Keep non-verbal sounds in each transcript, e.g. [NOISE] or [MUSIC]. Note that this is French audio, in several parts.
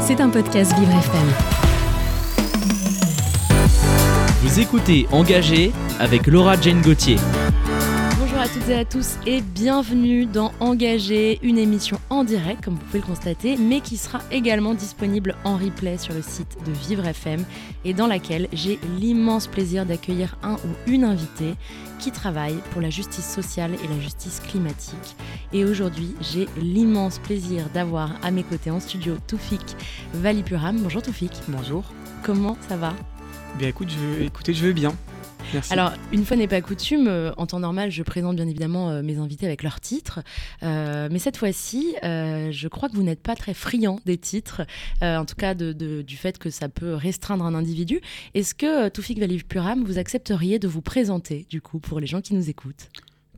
C'est un podcast Vivre FM. Vous écoutez Engagé avec Laura Jane Gauthier. Bonjour à toutes et à tous et bienvenue dans Engagé, une émission en direct comme vous pouvez le constater, mais qui sera également disponible en replay sur le site de Vivre FM et dans laquelle j'ai l'immense plaisir d'accueillir un ou une invitée qui travaille pour la justice sociale et la justice climatique. Et aujourd'hui, j'ai l'immense plaisir d'avoir à mes côtés en studio Toufik Valipuram. Bonjour Toufik. Bonjour. Comment ça va? Bien écoute, je, écoutez, je vais bien. Merci. Alors, une fois n'est pas coutume, euh, en temps normal, je présente bien évidemment euh, mes invités avec leurs titres. Euh, mais cette fois-ci, euh, je crois que vous n'êtes pas très friand des titres, euh, en tout cas de- de- du fait que ça peut restreindre un individu. Est-ce que Toufik Valipuram, vous accepteriez de vous présenter, du coup, pour les gens qui nous écoutent?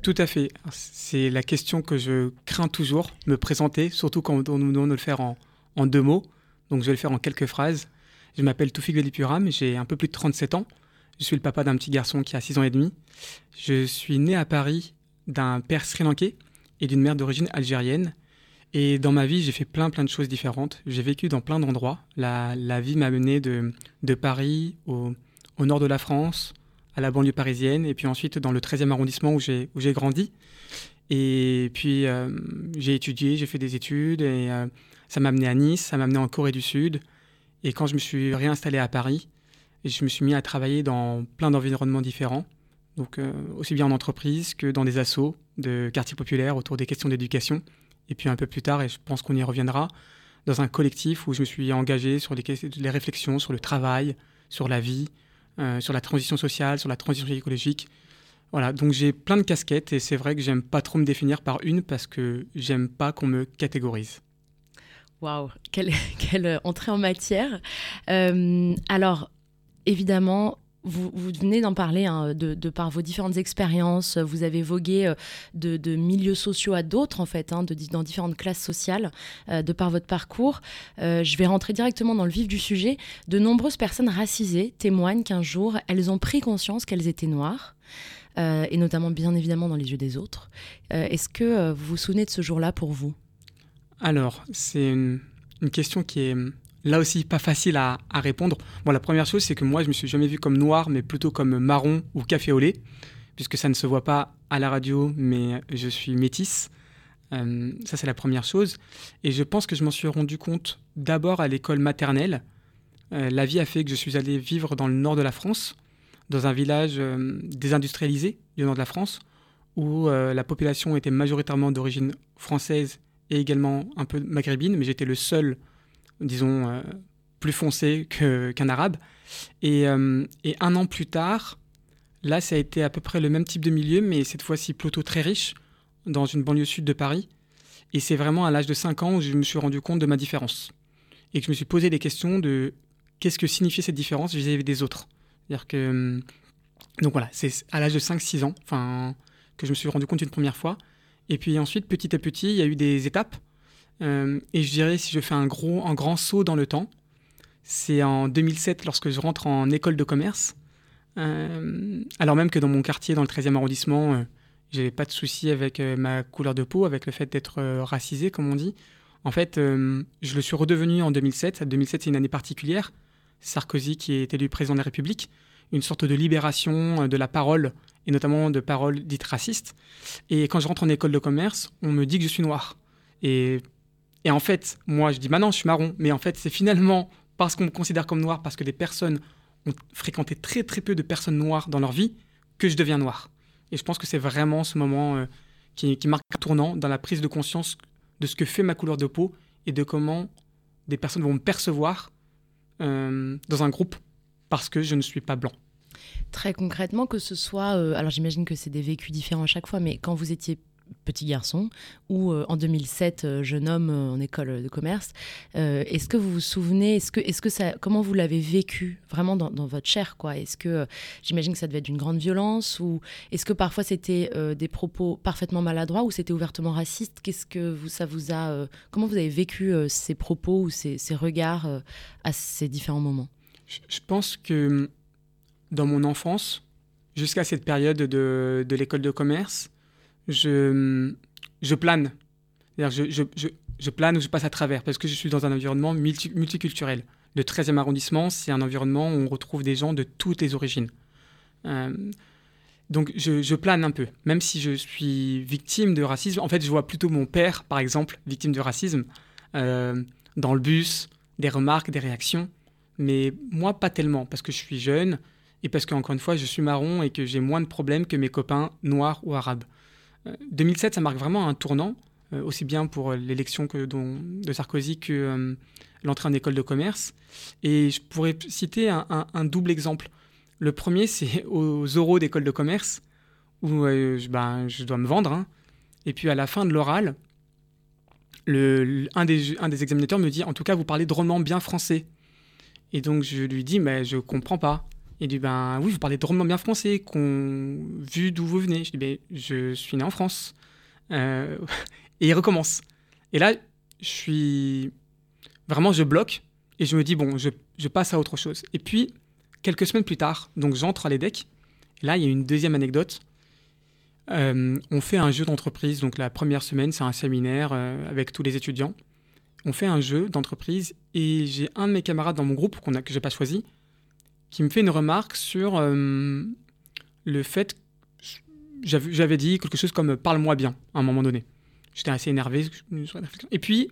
Tout à fait. C'est la question que je crains toujours, me présenter, surtout quand on nous demande de le faire en, en deux mots. Donc je vais le faire en quelques phrases. Je m'appelle Toufik Velipuram, j'ai un peu plus de 37 ans. Je suis le papa d'un petit garçon qui a 6 ans et demi. Je suis né à Paris d'un père sri-lankais et d'une mère d'origine algérienne. Et dans ma vie, j'ai fait plein plein de choses différentes. J'ai vécu dans plein d'endroits. La, la vie m'a mené de, de Paris au, au nord de la France, à la banlieue parisienne, et puis ensuite dans le 13e arrondissement où j'ai grandi. Et puis euh, j'ai étudié, j'ai fait des études, et euh, ça m'a amené à Nice, ça m'a amené en Corée du Sud. Et quand je me suis réinstallé à Paris, je me suis mis à travailler dans plein d'environnements différents, donc euh, aussi bien en entreprise que dans des assos de quartiers populaires autour des questions d'éducation. Et puis un peu plus tard, et je pense qu'on y reviendra, dans un collectif où je me suis engagé sur les, réflexions sur le travail, sur la vie, euh, sur la transition sociale, sur la transition écologique. Voilà, donc j'ai plein de casquettes et c'est vrai que j'aime pas trop me définir par une parce que j'aime pas qu'on me catégorise. Waouh, quelle, [LAUGHS] quelle entrée en matière. Euh, alors, évidemment, vous, venez d'en parler hein, de, par vos différentes expériences. Vous avez vogué euh, de, milieux sociaux à d'autres, en fait, hein, de, dans différentes classes sociales, euh, de par votre parcours. Euh, je vais rentrer directement dans le vif du sujet. De nombreuses personnes racisées témoignent qu'un jour, elles ont pris conscience qu'elles étaient noires. et notamment, bien évidemment, dans les yeux des autres. Est-ce que vous vous souvenez de ce jour-là pour vous? Alors, c'est une question qui est là aussi pas facile à, répondre. Bon, la première chose, c'est que moi, je me suis jamais vu comme noir, mais plutôt comme marron ou café au lait, puisque ça ne se voit pas à la radio, mais je suis métisse. Euh, ça, c'est la première chose. Et je pense que je m'en suis rendu compte d'abord à l'école maternelle. Euh, la vie a fait que je suis allé vivre dans le nord de la France, dans un village euh, désindustrialisé du nord de la France, où la population était majoritairement d'origine française et également un peu maghrébine, mais j'étais le seul, disons, euh, plus foncé qu'un arabe. Et, euh, et un an plus tard, là, ça a été à peu près le même type de milieu, mais cette fois-ci plutôt très riche, dans une banlieue sud de Paris. Et c'est vraiment à l'âge de 5 ans où je me suis rendu compte de ma différence. Et que je me suis posé des questions de qu'est-ce que signifiait cette différence vis-à-vis des autres. C'est-à-dire que. hum, Donc voilà, c'est à l'âge de 5-6 ans que je me suis rendu compte une première fois. Et puis ensuite, petit à petit, il y a eu des étapes. Euh, et je dirais, si je fais un, gros, un grand saut dans le temps, c'est en 2007 lorsque je rentre en école de commerce. Euh, alors même que dans mon quartier, dans le 13e arrondissement, euh, j'avais pas de souci avec euh, ma couleur de peau, avec le fait d'être racisé, comme on dit. En fait, je le suis redevenu en 2007. 2007, c'est une année particulière. Sarkozy qui est élu président de la République. Une sorte de libération de la parole, et notamment de paroles dites racistes. Et quand je rentre en école de commerce, on me dit que je suis noir. Et, et en fait, moi, je dis, bah non, je suis marron. Mais en fait, c'est finalement parce qu'on me considère comme noir, parce que des personnes ont fréquenté très très peu de personnes noires dans leur vie, que je deviens noir. Et je pense que c'est vraiment ce moment euh, qui, marque un tournant dans la prise de conscience de ce que fait ma couleur de peau et de comment des personnes vont me percevoir euh, dans un groupe parce que je ne suis pas blanc. Très concrètement, que ce soit, euh, alors j'imagine que c'est des vécus différents à chaque fois, mais quand vous étiez petit garçon ou euh, en 2007 euh, jeune homme euh, en école de commerce, est-ce que vous vous souvenez, est-ce que, est-ce que ça, comment vous l'avez vécu vraiment dans, votre chair quoi? Est-ce que j'imagine que ça devait être d'une grande violence ou est-ce que parfois c'était des propos parfaitement maladroits ou c'était ouvertement raciste? Qu'est-ce que vous, ça vous a, comment vous avez vécu ces propos ou ces, regards à ces différents moments? Je, pense que dans mon enfance, jusqu'à cette période de, de l'école de commerce, je, plane. Je, je plane ou je passe à travers parce que je suis dans un environnement multiculturel. Le 13e arrondissement, c'est un environnement où on retrouve des gens de toutes les origines. Euh, donc je, plane un peu, même si je suis victime de racisme. En fait, je vois plutôt mon père, par exemple, victime de racisme, euh, dans le bus, des remarques, des réactions. Mais moi, pas tellement, parce que je suis jeune et parce qu'encore une fois, je suis marron et que j'ai moins de problèmes que mes copains noirs ou arabes. 2007, euh, ça marque vraiment un tournant, aussi bien pour l'élection de Sarkozy que l'entrée en école de commerce. Et je pourrais citer un, double exemple. Le premier, c'est [LAUGHS] aux oraux d'école de commerce, où euh, ben, je dois me vendre. Hein. Et puis à la fin de l'oral, un, des, un des examinateurs me dit En tout cas, vous parlez drôlement bien français. Et donc je lui dis Mais je comprends pas. Il dit Ben oui, vous parlez drôlement bien français, qu'on, vu d'où vous venez. Je dis ben, Je suis né en France. Euh, [LAUGHS] et il recommence. Et là, je suis Vraiment, je bloque et je me dis, bon, je, passe à autre chose. Et puis, quelques semaines plus tard, donc j'entre à l'EDEC. Là, il y a une deuxième anecdote. Euh, on fait un jeu d'entreprise. Donc, la première semaine, c'est un séminaire euh, avec tous les étudiants. On fait un jeu d'entreprise et j'ai un de mes camarades dans mon groupe qu'on a, que je n'ai pas choisi qui me fait une remarque sur euh, le fait j'avais dit quelque chose comme parle-moi bien à un moment donné. J'étais assez énervé. Et puis,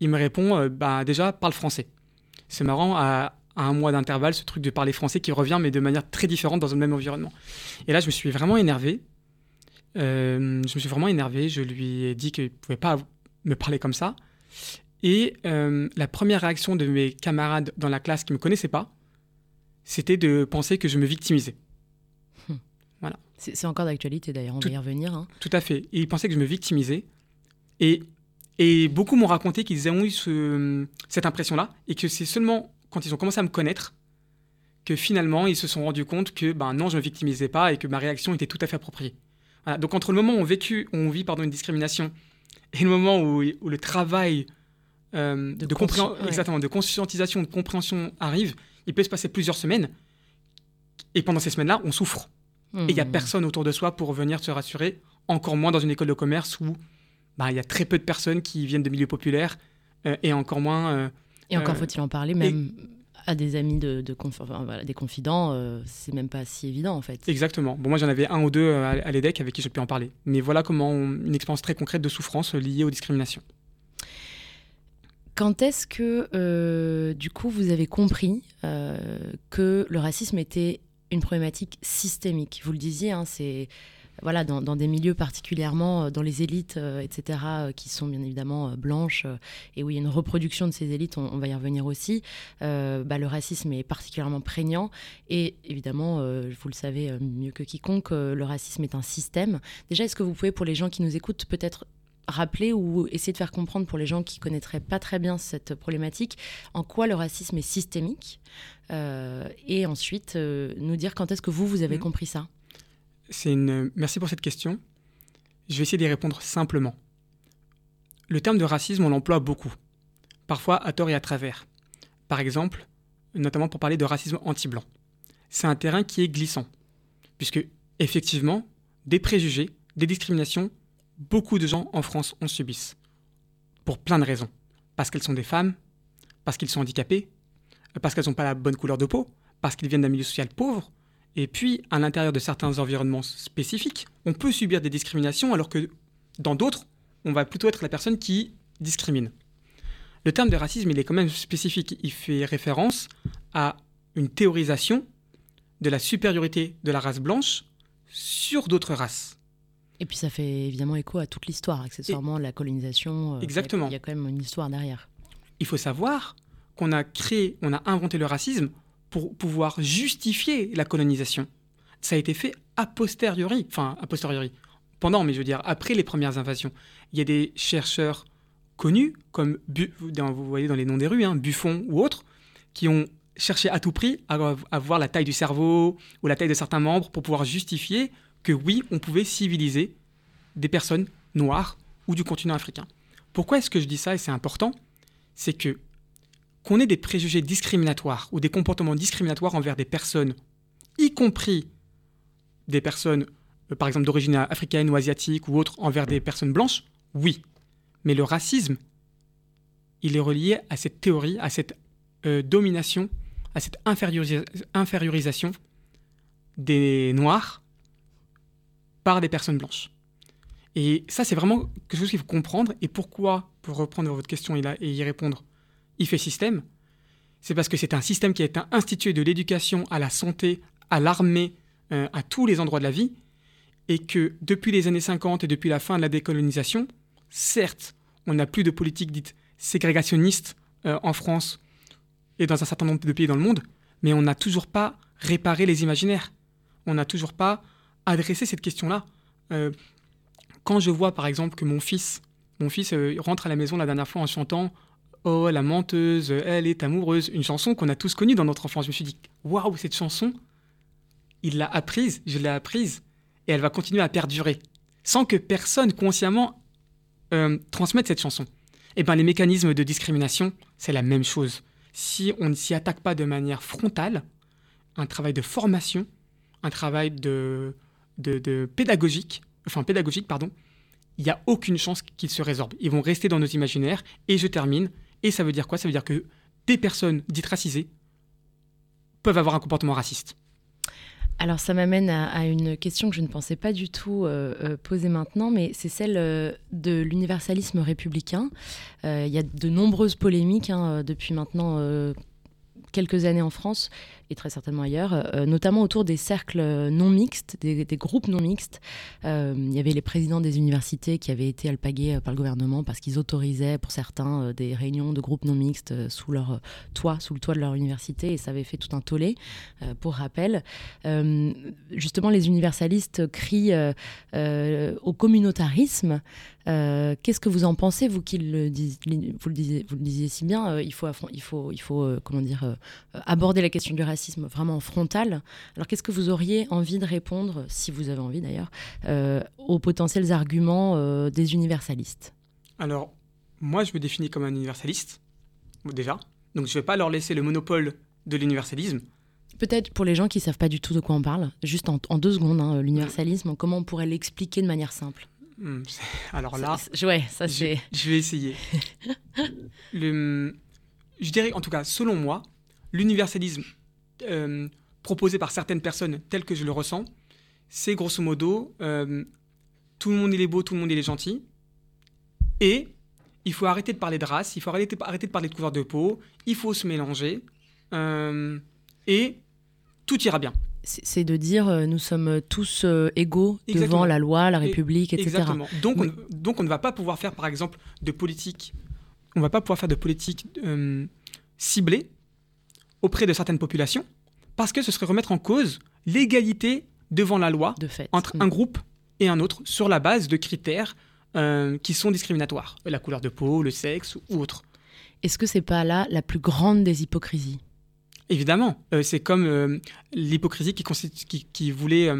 il me répond euh, bah, déjà, parle français. C'est marrant, à, un mois d'intervalle, ce truc de parler français qui revient, mais de manière très différente dans le même environnement. Et là, je me suis vraiment énervé. Euh, je me suis vraiment énervé. Je lui ai dit qu'il ne pouvait pas me parler comme ça. Et euh, la première réaction de mes camarades dans la classe qui ne me connaissaient pas, c'était de penser que je me victimisais. Hmm. Voilà. C'est encore d'actualité d'ailleurs, on va y revenir. Hein. Tout à fait. Et ils pensaient que je me victimisais. Et et beaucoup m'ont raconté qu'ils ont eu cette impression-là, et que c'est seulement quand ils ont commencé à me connaître que finalement ils se sont rendus compte que ben non, je ne me victimisais pas et que ma réaction était tout à fait appropriée. Donc entre le moment où on, vécu, on vit pardon, une discrimination et le moment où, le travail euh, de, exactement, de conscientisation, de compréhension arrive, il peut se passer plusieurs semaines. Et pendant ces semaines-là, on souffre. Et il n'y a mmh. personne autour de soi pour venir se rassurer, encore moins dans une école de commerce où bah, il y a très peu de personnes qui viennent de milieux populaires euh, et encore moins. Euh, et encore euh, faut-il en parler, même à des amis, de, de des confidents, c'est même pas si évident en fait. Exactement. Bon, moi j'en avais un ou deux à, l'EDEC avec qui je peux en parler. Mais voilà comment une expérience très concrète de souffrance liée aux discriminations. Quand est-ce que, du coup, vous avez compris que le racisme était une problématique systémique? Vous le disiez, hein, c'est voilà, dans, des milieux particulièrement, euh, dans les élites, euh, etc., euh, qui sont bien évidemment blanches, et où il y a une reproduction de ces élites, on, va y revenir aussi, bah, le racisme est particulièrement prégnant. Et évidemment, vous le savez mieux que quiconque, le racisme est un système. Déjà, est-ce que vous pouvez, pour les gens qui nous écoutent, peut-être rappeler ou essayer de faire comprendre pour les gens qui connaîtraient pas très bien cette problématique en quoi le racisme est systémique et ensuite nous dire quand est-ce que vous vous avez mmh. compris ça une... Merci pour cette question. Je vais essayer d'y répondre simplement. Le terme de racisme, on l'emploie beaucoup, parfois à tort et à travers. Par exemple, notamment pour parler de racisme anti-blanc. C'est un terrain qui est glissant, puisque effectivement, des préjugés, des discriminations, beaucoup de gens en France en subissent. Pour plein de raisons. Parce qu'elles sont des femmes, parce qu'ils sont handicapés, parce qu'elles n'ont pas la bonne couleur de peau, parce qu'ils viennent d'un milieu social pauvre, et puis, à l'intérieur de certains environnements spécifiques, on peut subir des discriminations alors que dans d'autres, on va plutôt être la personne qui discrimine. Le terme de racisme, il est quand même spécifique. Il fait référence à une théorisation de la supériorité de la race blanche sur d'autres races. Et puis ça fait évidemment écho à toute l'histoire, accessoirement, la colonisation. Euh, Exactement. Il y a quand même une histoire derrière. Il faut savoir qu'on a créé, on a inventé le racisme pour pouvoir justifier la colonisation. Ça a été fait a posteriori, enfin a posteriori, pendant, mais je veux dire après les premières invasions. Il y a des chercheurs connus, comme vous voyez dans les noms des rues, hein, Buffon ou autres, qui ont cherché à tout prix à, voir la taille du cerveau ou la taille de certains membres pour pouvoir justifier que oui, on pouvait civiliser des personnes noires ou du continent africain. Pourquoi est-ce que je dis ça et c'est important? C'est que qu'on ait des préjugés discriminatoires ou des comportements discriminatoires envers des personnes, y compris des personnes, euh, par exemple d'origine africaine ou asiatique ou autre, envers des personnes blanches, oui. Mais le racisme il est relié à cette théorie, à cette euh, domination, à cette infériorisation des Noirs par des personnes blanches. Et ça, c'est vraiment quelque chose qu'il faut comprendre. Et pourquoi, pour reprendre votre question et y répondre, il fait système C'est parce que c'est un système qui a été institué de l'éducation à la santé, à l'armée, euh, à tous les endroits de la vie. Et que depuis les années 50 et depuis la fin de la décolonisation, certes, on n'a plus de politique dite ségrégationniste euh, en France et dans un certain nombre de pays dans le monde, mais on n'a toujours pas réparé les imaginaires. On n'a toujours pas adressé cette question-là. Euh, quand je vois par exemple que mon fils, mon fils euh, rentre à la maison la dernière fois en chantant Oh la menteuse, elle est amoureuse, une chanson qu'on a tous connue dans notre enfance, je me suis dit Waouh, cette chanson, il l'a apprise, je l'ai apprise, et elle va continuer à perdurer, sans que personne consciemment euh, transmette cette chanson. Eh bien, les mécanismes de discrimination, c'est la même chose. Si on ne s'y attaque pas de manière frontale, un travail de formation, un travail de, de pédagogique, enfin pédagogique, pardon, il n'y a aucune chance qu'ils se résorbent. Ils vont rester dans nos imaginaires. Et je termine. Et ça veut dire quoi? Ça veut dire que des personnes dites racisées peuvent avoir un comportement raciste. Alors ça m'amène à, une question que je ne pensais pas du tout euh, euh, poser maintenant, mais c'est celle euh, de l'universalisme républicain. Il y a de nombreuses polémiques hein, depuis maintenant quelques années en France très certainement ailleurs, euh, notamment autour des cercles non mixtes, des, groupes non mixtes. Euh, il y avait les présidents des universités qui avaient été alpagués euh, par le gouvernement parce qu'ils autorisaient pour certains des réunions de groupes non mixtes sous leur toit, sous le toit de leur université, et ça avait fait tout un tollé. pour rappel, justement, les universalistes crient au communautarisme. Qu'est-ce que vous en pensez, vous qui le, vous le disiez si bien Il faut, il faut, il faut comment dire, aborder la question du racisme vraiment frontal. Alors qu'est-ce que vous auriez envie de répondre, si vous avez envie d'ailleurs, euh, aux potentiels arguments euh, des universalistes? Alors, moi je me définis comme un universaliste, déjà. Donc je ne vais pas leur laisser le monopole de l'universalisme. Peut-être pour les gens qui ne savent pas du tout de quoi on parle, juste en, deux secondes, hein, l'universalisme, comment on pourrait l'expliquer de manière simple? Hmm, Alors là, ouais, ça c'est. Je, vais essayer. [LAUGHS] le, je dirais, en tout cas, selon moi, l'universalisme euh, proposé par certaines personnes tel que je le ressens, c'est grosso modo euh, tout le monde il est beau, tout le monde il est gentil. Et il faut arrêter de parler de race, il faut arrêter, arrêter de parler de couleur de peau, il faut se mélanger. Euh, et tout ira bien. C'est de dire nous sommes tous égaux devant la loi, la République, etc. Exactement. Donc, on, donc on ne va pas pouvoir faire par exemple de politique, on ne va pas pouvoir faire de politique ciblée auprès de certaines populations, parce que ce serait remettre en cause l'égalité devant la loi entre un groupe et un autre sur la base de critères euh, qui sont discriminatoires, la couleur de peau, le sexe ou autre. Est-ce que c'est pas là la plus grande des hypocrisies? Évidemment, euh, c'est comme euh, l'hypocrisie qui, qui, qui, voulait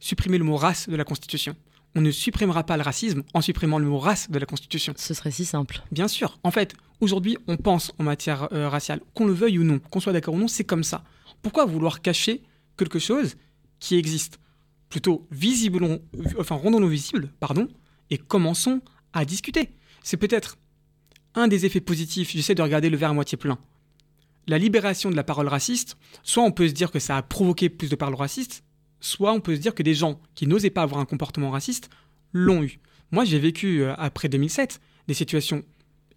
supprimer le mot race de la Constitution. On ne supprimera pas le racisme en supprimant le mot race de la Constitution. Ce serait si simple. Bien sûr. En fait, Aujourd'hui, on pense en matière euh, raciale, qu'on le veuille ou non, qu'on soit d'accord ou non, c'est comme ça. Pourquoi vouloir cacher quelque chose qui existe? Plutôt visible, enfin rendons-nous visibles, pardon, et commençons à discuter. C'est peut-être un des effets positifs, j'essaie de regarder le verre à moitié plein. La libération de la parole raciste, soit on peut se dire que ça a provoqué plus de paroles racistes, soit on peut se dire que des gens qui n'osaient pas avoir un comportement raciste l'ont eu. Moi, j'ai vécu, euh, après 2007, des situations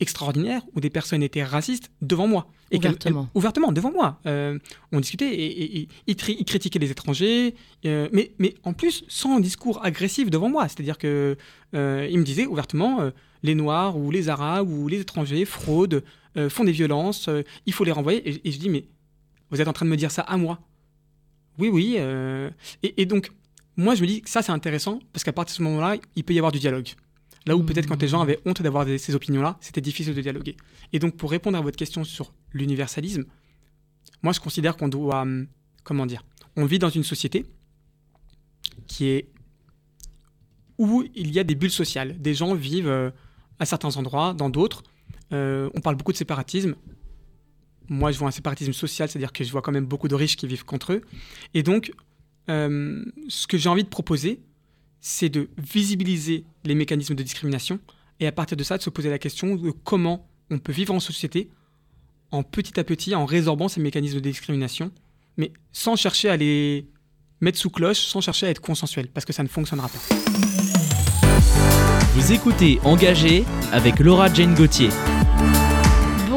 extraordinaire où des personnes étaient racistes devant moi. Et ouvertement. ouvertement, devant moi. Euh, on discutait et, ils, critiquaient les étrangers, euh, mais, mais en plus sans un discours agressif devant moi. C'est-à-dire qu'ils me disaient ouvertement les Noirs ou les Arabes ou les étrangers fraudent, font des violences, il faut les renvoyer. Et, et, je dis mais vous êtes en train de me dire ça à moi Oui, oui. Et, et, donc, moi je me dis que ça c'est intéressant parce qu'à partir de ce moment-là, il peut y avoir du dialogue. Là où peut-être quand les gens avaient honte d'avoir ces opinions-là, c'était difficile de dialoguer. Et donc pour répondre à votre question sur l'universalisme, moi je considère qu'on doit, hum, comment dire, on vit dans une société qui est où il y a des bulles sociales. Des gens vivent euh, à certains endroits, dans d'autres. Euh, on parle beaucoup de séparatisme. Moi, je vois un séparatisme social, c'est-à-dire que je vois quand même beaucoup de riches qui vivent contre eux. Et donc, euh, ce que j'ai envie de proposer, c'est de visibiliser les mécanismes de discrimination et à partir de ça, de se poser la question de comment on peut vivre en société en petit à petit, en résorbant ces mécanismes de discrimination, mais sans chercher à les mettre sous cloche, sans chercher à être consensuel, parce que ça ne fonctionnera pas. Vous écoutez Engagé avec Laura Jane Gauthier.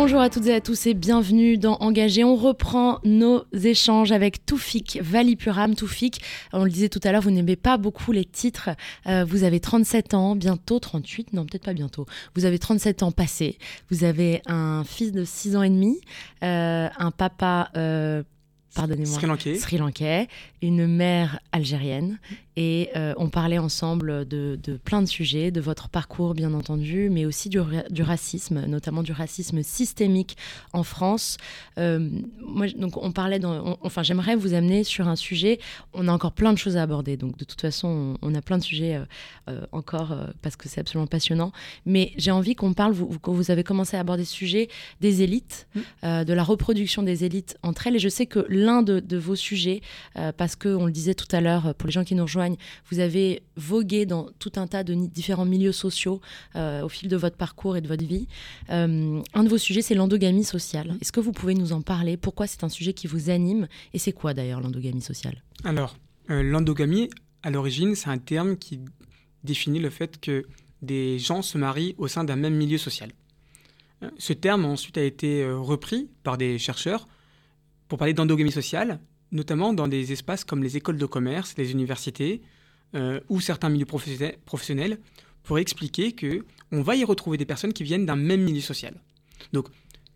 Bonjour à toutes et à tous et bienvenue dans Engagé. On reprend nos échanges avec Toufik Valipuram. Toufik, on le disait tout à l'heure, vous n'aimez pas beaucoup les titres. Euh, vous avez 37 ans, bientôt 38, non peut-être pas bientôt. Vous avez 37 ans passés. Vous avez un fils de 6 ans et demi, euh, un papa... Euh, pardonnez-moi, Sri Lankais. Sri Lankais, une mère algérienne. Et euh, on parlait ensemble de, de, plein de sujets, de votre parcours bien entendu, mais aussi du, du racisme, notamment du racisme systémique en France. Euh, moi, donc on parlait, dans, on, enfin j'aimerais vous amener sur un sujet. On a encore plein de choses à aborder, donc de toute façon on, on a plein de sujets euh, euh encore parce que c'est absolument passionnant. Mais j'ai envie qu'on parle, vous, quand vous avez commencé à aborder ce sujet des élites, mmh. de la reproduction des élites entre elles. Et je sais que l'un de, de, vos sujets, parce que on le disait tout à l'heure pour les gens qui nous rejoignent vous avez vogué dans tout un tas de différents milieux sociaux euh, au fil de votre parcours et de votre vie. Euh, un de vos sujets, c'est l'endogamie sociale. Est-ce que vous pouvez nous en parler? Pourquoi c'est un sujet qui vous anime? Et c'est quoi d'ailleurs l'endogamie sociale? Alors, euh, l'endogamie, à l'origine, c'est un terme qui définit le fait que des gens se marient au sein d'un même milieu social. Euh, ce terme ensuite a été euh, repris par des chercheurs pour parler d'endogamie sociale notamment dans des espaces comme les écoles de commerce, les universités euh, ou certains milieux professionnels, pour expliquer que on va y retrouver des personnes qui viennent d'un même milieu social. Donc,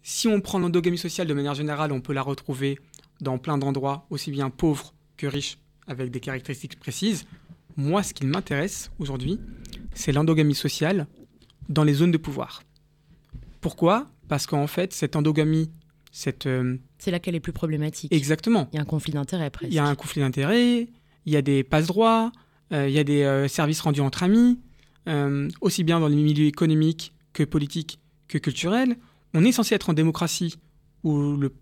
si on prend l'endogamie sociale de manière générale, on peut la retrouver dans plein d'endroits, aussi bien pauvres que riches, avec des caractéristiques précises. Moi, ce qui m'intéresse aujourd'hui, c'est l'endogamie sociale dans les zones de pouvoir. Pourquoi? Parce qu'en fait, cette endogamie cette... Euh, c'est là qu'elle est plus problématique. Exactement. Il y a un conflit d'intérêts presque. Il y a un conflit d'intérêts, il y a des passe-droits, euh, il y a des euh, services rendus entre amis, aussi bien dans les milieux économiques que politiques que culturels. On est censé être en démocratie où le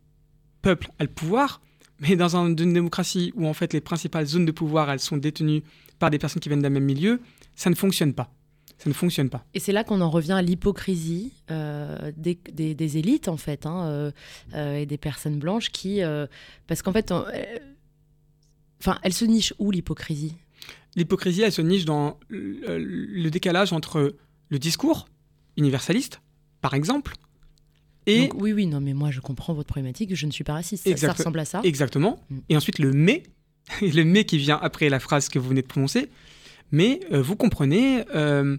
peuple a le pouvoir, mais dans un, une démocratie où en fait les principales zones de pouvoir elles sont détenues par des personnes qui viennent d'un même milieu, ça ne fonctionne pas ça ne fonctionne pas. Et c'est là qu'on en revient à l'hypocrisie euh, des, des, des, élites, en fait, hein, euh, euh, et des personnes blanches qui. Parce qu'en fait, enfin, elle se niche où l'hypocrisie? L'hypocrisie, elle se niche dans le, le, décalage entre le discours universaliste, par exemple, et. Donc, oui, oui, non, mais moi, je comprends votre problématique, je ne suis pas raciste. Exact... Ça, ça ressemble à ça. Exactement. Mm. Et ensuite, le mais, [LAUGHS] le mais qui vient après la phrase que vous venez de prononcer. Mais euh, vous comprenez, euh,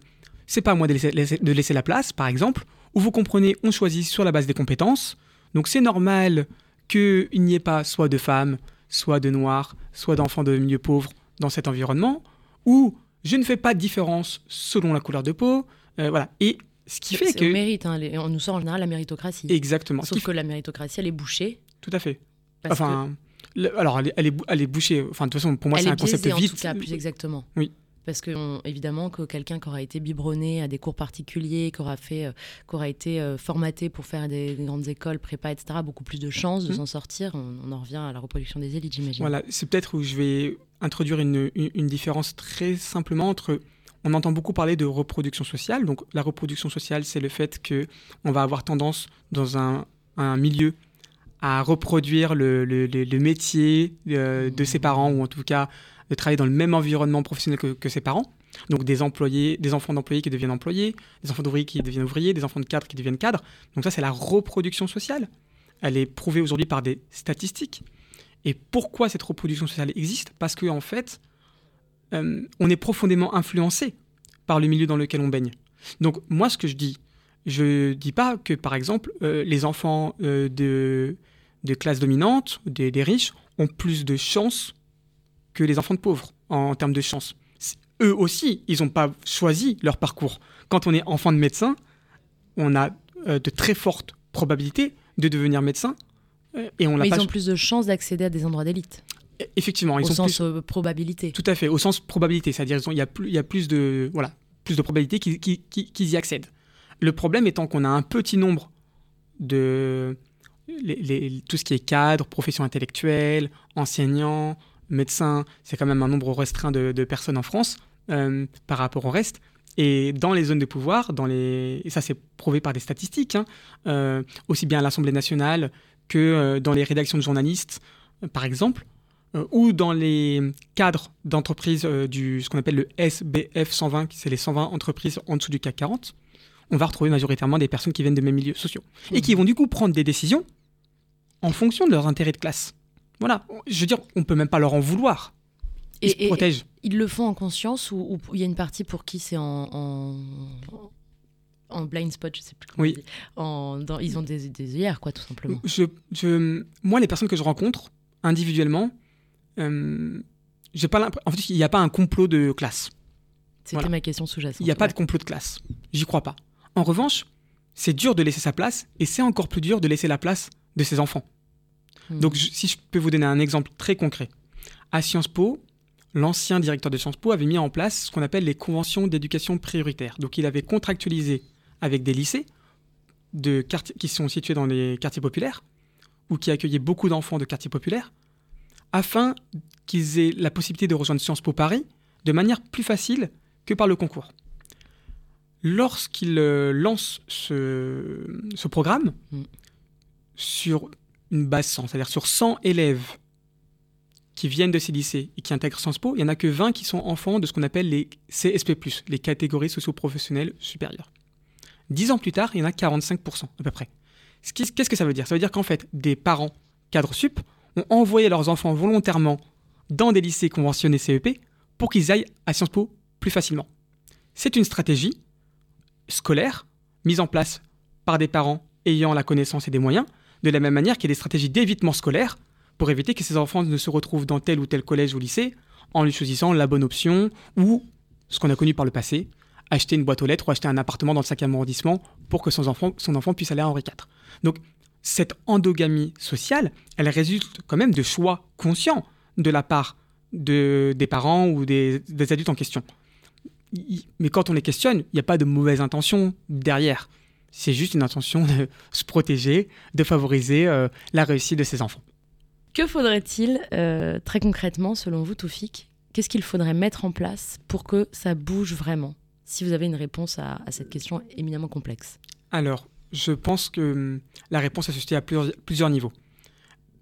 c'est pas à moi de laisser, de laisser, la place, par exemple, ou vous comprenez, on choisit sur la base des compétences. Donc c'est normal qu'il n'y ait pas soit de femmes, soit de noirs, soit d'enfants de milieux pauvres dans cet environnement, ou je ne fais pas de différence selon la couleur de peau. Euh, voilà. Et ce qui fait que. On mérite, hein, on nous sort en général la méritocratie. Exactement. Sauf que la méritocratie, elle est bouchée. Tout à fait. enfin, que... le, alors, elle est, elle, est, bouchée. Enfin, de toute façon, pour moi, c'est un concept vite. En tout cas, plus exactement. Oui. Parce que on, évidemment que quelqu'un qui aura été biberonné à des cours particuliers, qui aura fait, euh, qui aura été euh, formaté pour faire des, des, grandes écoles, prépa, etc., beaucoup plus de chances de mmh. s'en sortir. On, on, en revient à la reproduction des élites, j'imagine. Voilà, c'est peut-être où je vais introduire une, une, une, différence très simplement entre. On entend beaucoup parler de reproduction sociale. Donc la reproduction sociale, c'est le fait que on va avoir tendance dans un, un milieu à reproduire le, le, le, le métier euh, de ses parents ou en tout cas de travailler dans le même environnement professionnel que, ses parents. Donc des employés, des enfants d'employés qui deviennent employés, des enfants d'ouvriers qui deviennent ouvriers, des enfants de cadres qui deviennent cadres. Donc ça, c'est la reproduction sociale. Elle est prouvée aujourd'hui par des statistiques. Et pourquoi cette reproduction sociale existe? Parce qu'en en fait, euh, on est profondément influencé par le milieu dans lequel on baigne. Donc moi, ce que je dis, je dis pas que par exemple euh, les enfants euh, de, de classe dominante, des, des riches, ont plus de chances que les enfants de pauvres en, termes de chance. Eux aussi, ils n'ont pas choisi leur parcours. Quand on est enfant de médecin, on a euh, de très fortes probabilités de devenir médecin. Euh, et on Mais ils ont plus de chances d'accéder à des endroits d'élite. Effectivement, ils au ont sens plus... euh, probabilité. Tout à fait, au sens probabilité, c'est-à-dire il y a plus, il y a plus de voilà, plus de probabilités qu'ils qu qu y accèdent. Le problème étant qu'on a un petit nombre de les, les, tout ce qui est cadre, profession intellectuelle, enseignants, médecins, c'est quand même un nombre restreint de, de personnes en France euh, par rapport au reste. Et dans les zones de pouvoir, dans les... et ça c'est prouvé par des statistiques, hein, euh, aussi bien à l'Assemblée nationale que euh, dans les rédactions de journalistes, par exemple, ou dans les cadres d'entreprises du ce qu'on appelle le SBF 120, c'est les 120 entreprises en dessous du CAC 40, on va retrouver majoritairement des personnes qui viennent de mêmes milieux sociaux et qui vont du coup prendre des décisions en fonction de leurs intérêts de classe. Voilà, je veux dire, on peut même pas leur en vouloir. Ils se protègent. ils le font en conscience ou il y a une partie pour qui c'est en, en, blind spot, je sais plus comment oui. En, dans, ils ont des, des œillères, quoi, tout simplement. Je, je, moi, les personnes que je rencontre individuellement, euh, j'ai pas en fait, il n'y a pas un complot de classe. C'était ma question sous-jacente. Il n'y a pas de complot de classe. J'y crois pas. En revanche, c'est dur de laisser sa place et c'est encore plus dur de laisser la place de ses enfants. Hmm. Donc, si je peux vous donner un exemple très concret. À Sciences Po, l'ancien directeur de Sciences Po avait mis en place ce qu'on appelle les conventions d'éducation prioritaire. Donc, il avait contractualisé avec des lycées de qui sont situés dans les quartiers populaires ou qui accueillaient beaucoup d'enfants de quartiers populaires afin qu'ils aient la possibilité de rejoindre Sciences Po Paris de manière plus facile que par le concours. Lorsqu'il euh, lance ce, programme, mm. sur une base 100, c'est-à-dire sur 100 élèves qui viennent de ces lycées et qui intègrent Sciences Po, il n'y en a que 20 qui sont enfants de ce qu'on appelle les CSP+, les catégories socio-professionnelles supérieures. Dix ans plus tard, il y en a 45% à peu près. Qu'est-ce que ça veut dire? Ça veut dire qu'en fait, des parents cadres sup ont envoyé leurs enfants volontairement dans des lycées conventionnés CEP pour qu'ils aillent à Sciences Po plus facilement. C'est une stratégie scolaire mise en place par des parents ayant la connaissance et des moyens, de la même manière qu'il y a des stratégies d'évitement scolaire pour éviter que ces enfants ne se retrouvent dans tel ou tel collège ou lycée en lui choisissant la bonne option ou, ce qu'on a connu par le passé, acheter une boîte aux lettres ou acheter un appartement dans le 5e arrondissement pour que son enfant, puisse aller à Henri IV. Donc, cette endogamie sociale, elle résulte quand même de choix conscients de la part de, des parents ou des, des adultes en question. Mais quand on les questionne, il n'y a pas de mauvaise intention derrière. C'est juste une intention de se protéger, de favoriser euh, la réussite de ses enfants. Que faudrait-il, euh, très concrètement, selon vous, Toufik Qu'est-ce qu'il faudrait mettre en place pour que ça bouge vraiment? Si vous avez une réponse à, cette question éminemment complexe. Alors, je pense que hum, la réponse se situe à plusieurs, niveaux.